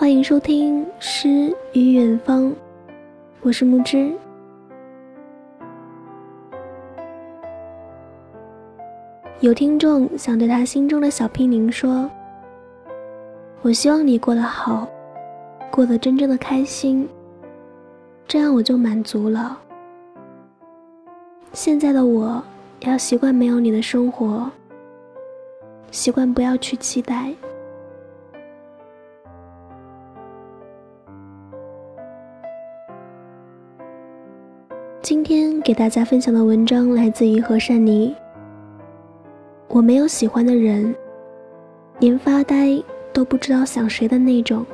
欢迎收听《诗与远方》，我是木之。有听众想对他心中的小屁灵说：“我希望你过得好，过得真正的开心，这样我就满足了。现在的我要习惯没有你的生活，习惯不要去期待。”今天给大家分享的文章来自于何善妮。我没有喜欢的人，连发呆都不知道想谁的那种。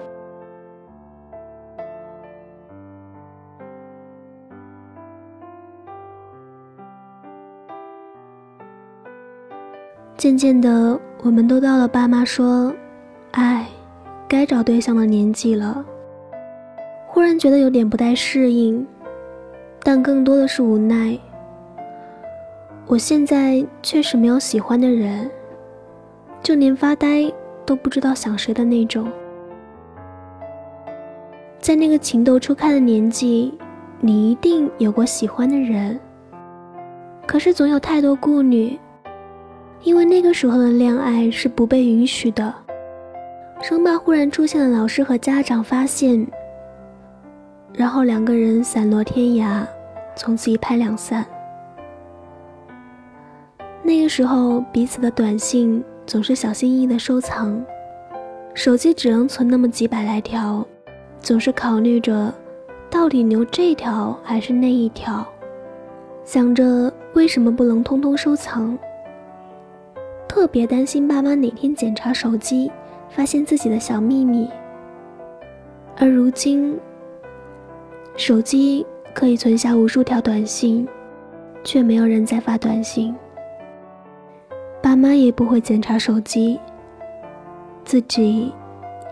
渐渐的，我们都到了爸妈说“哎，该找对象的年纪了”，忽然觉得有点不太适应。但更多的是无奈。我现在确实没有喜欢的人，就连发呆都不知道想谁的那种。在那个情窦初开的年纪，你一定有过喜欢的人，可是总有太多顾虑，因为那个时候的恋爱是不被允许的，生怕忽然出现的老师和家长发现，然后两个人散落天涯。从此一拍两散。那个时候，彼此的短信总是小心翼翼的收藏，手机只能存那么几百来条，总是考虑着到底留这条还是那一条，想着为什么不能通通收藏。特别担心爸妈哪天检查手机，发现自己的小秘密。而如今，手机。可以存下无数条短信，却没有人再发短信。爸妈也不会检查手机，自己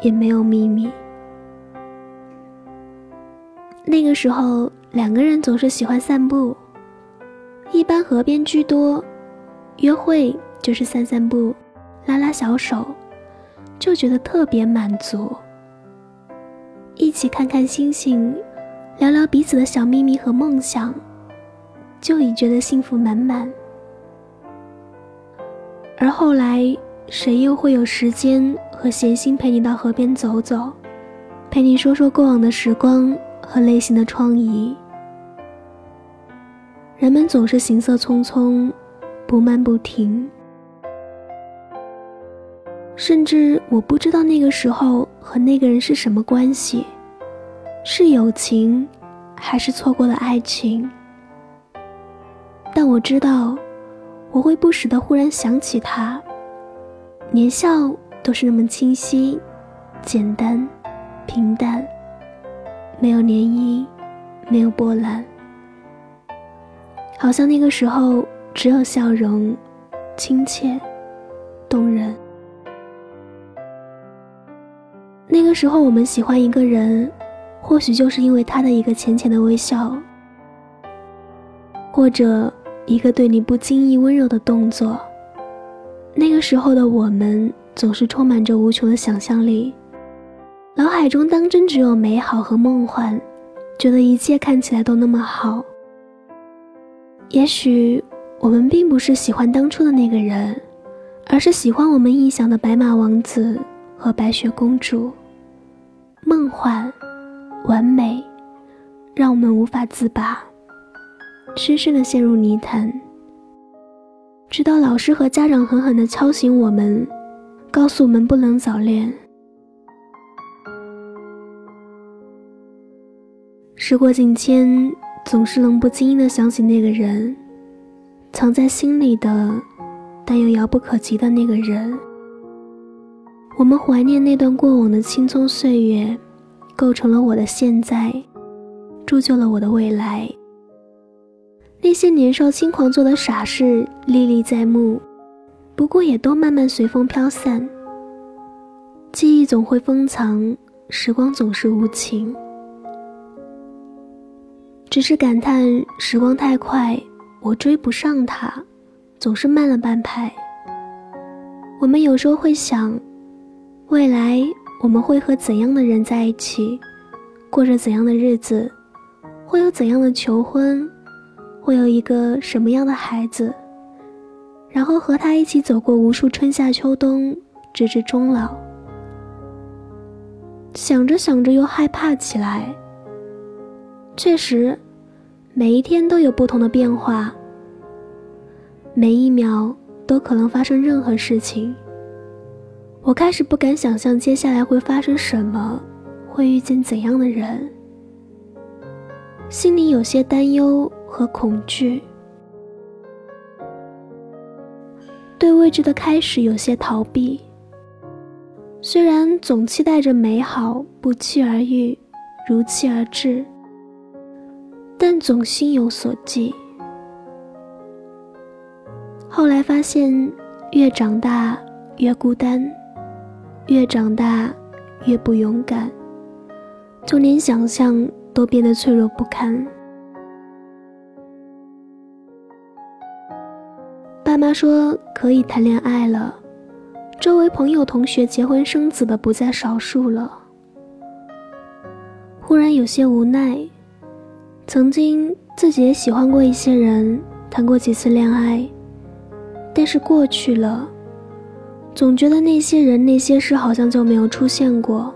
也没有秘密。那个时候，两个人总是喜欢散步，一般河边居多，约会就是散散步，拉拉小手，就觉得特别满足。一起看看星星。聊聊彼此的小秘密和梦想，就已觉得幸福满满。而后来，谁又会有时间和闲心陪你到河边走走，陪你说说过往的时光和内心的疮痍？人们总是行色匆匆，不慢不停，甚至我不知道那个时候和那个人是什么关系。是友情，还是错过了爱情？但我知道，我会不时的忽然想起他。年少都是那么清晰、简单、平淡，没有涟漪，没有波澜，好像那个时候只有笑容，亲切，动人。那个时候，我们喜欢一个人。或许就是因为他的一个浅浅的微笑，或者一个对你不经意温柔的动作。那个时候的我们总是充满着无穷的想象力，脑海中当真只有美好和梦幻，觉得一切看起来都那么好。也许我们并不是喜欢当初的那个人，而是喜欢我们臆想的白马王子和白雪公主，梦幻。完美，让我们无法自拔，深深的陷入泥潭。直到老师和家长狠狠的敲醒我们，告诉我们不能早恋。时过境迁，总是能不经意的想起那个人，藏在心里的，但又遥不可及的那个人。我们怀念那段过往的青葱岁月。构成了我的现在，铸就了我的未来。那些年少轻狂做的傻事历历在目，不过也都慢慢随风飘散。记忆总会封藏，时光总是无情。只是感叹时光太快，我追不上它，总是慢了半拍。我们有时候会想，未来。我们会和怎样的人在一起，过着怎样的日子，会有怎样的求婚，会有一个什么样的孩子，然后和他一起走过无数春夏秋冬，直至终老。想着想着又害怕起来。确实，每一天都有不同的变化，每一秒都可能发生任何事情。我开始不敢想象接下来会发生什么，会遇见怎样的人，心里有些担忧和恐惧，对未知的开始有些逃避。虽然总期待着美好不期而遇，如期而至。但总心有所寄。后来发现，越长大越孤单，越长大越不勇敢，就连想象都变得脆弱不堪。爸妈说可以谈恋爱了，周围朋友同学结婚生子的不在少数了。忽然有些无奈。曾经自己也喜欢过一些人，谈过几次恋爱，但是过去了，总觉得那些人那些事好像就没有出现过。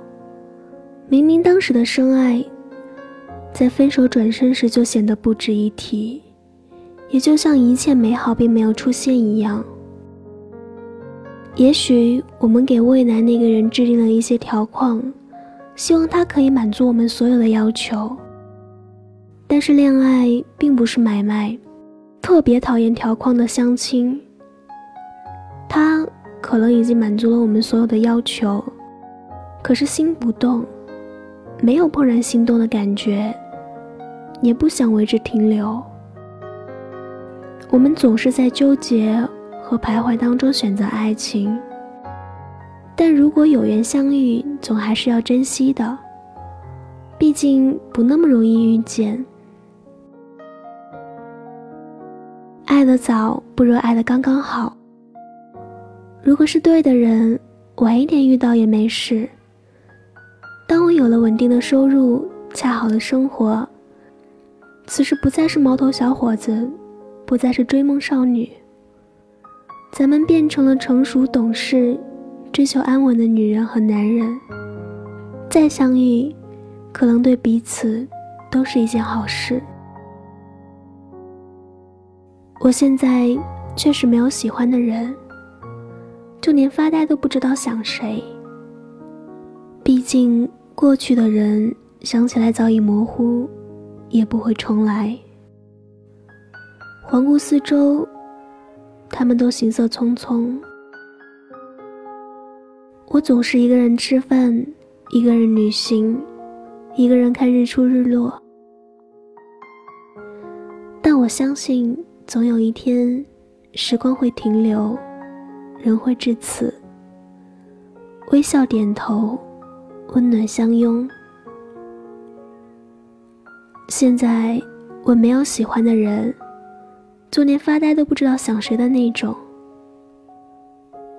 明明当时的深爱，在分手转身时就显得不值一提，也就像一切美好并没有出现一样。也许我们给未来那个人制定了一些条框，希望他可以满足我们所有的要求。但是恋爱并不是买卖，特别讨厌条框的相亲。他可能已经满足了我们所有的要求，可是心不动，没有怦然心动的感觉，也不想为之停留。我们总是在纠结和徘徊当中选择爱情，但如果有缘相遇，总还是要珍惜的，毕竟不那么容易遇见。爱的早不如爱的刚刚好。如果是对的人，晚一点遇到也没事。当我有了稳定的收入，恰好的生活，此时不再是毛头小伙子，不再是追梦少女，咱们变成了成熟懂事、追求安稳的女人和男人。再相遇，可能对彼此都是一件好事。我现在确实没有喜欢的人，就连发呆都不知道想谁。毕竟过去的人想起来早已模糊，也不会重来。环顾四周，他们都行色匆匆。我总是一个人吃饭，一个人旅行，一个人看日出日落。但我相信。总有一天，时光会停留，人会至此，微笑点头，温暖相拥。现在我没有喜欢的人，就连发呆都不知道想谁的那种。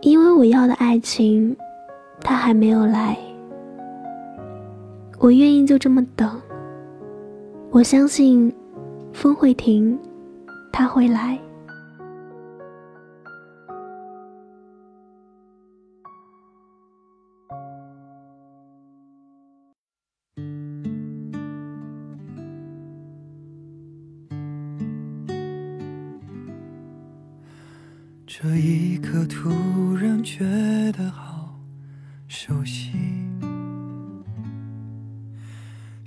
因为我要的爱情，他还没有来。我愿意就这么等。我相信，风会停。他会来。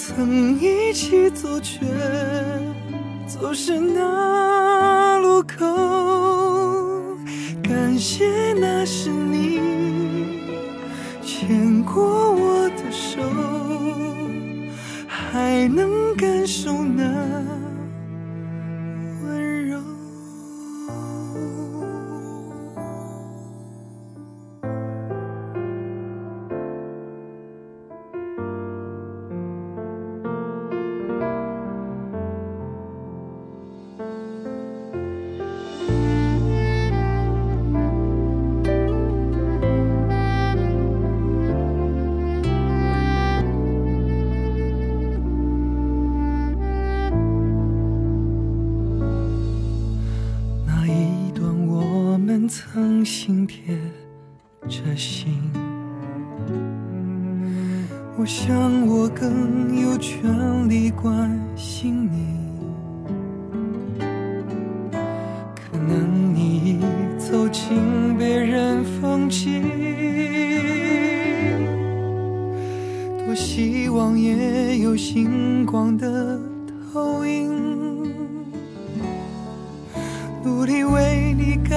曾一起走，却走失那路口。感谢那是你牵过我的手，还能感受那。心，我想我更有权利关心你。可能你已走进别人风景，多希望也有星光的投影。努力为你改，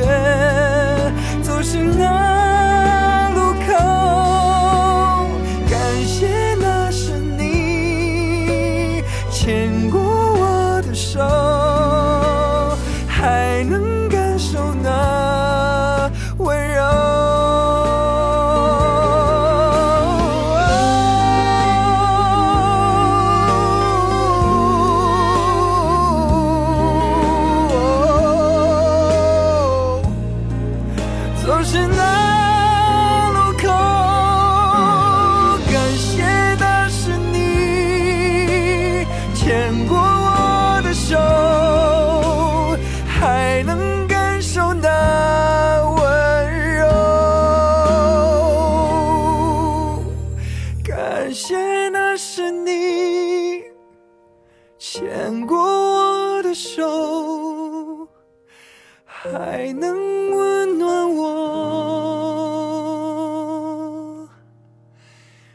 走，牵过我的手，还能温暖我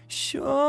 胸。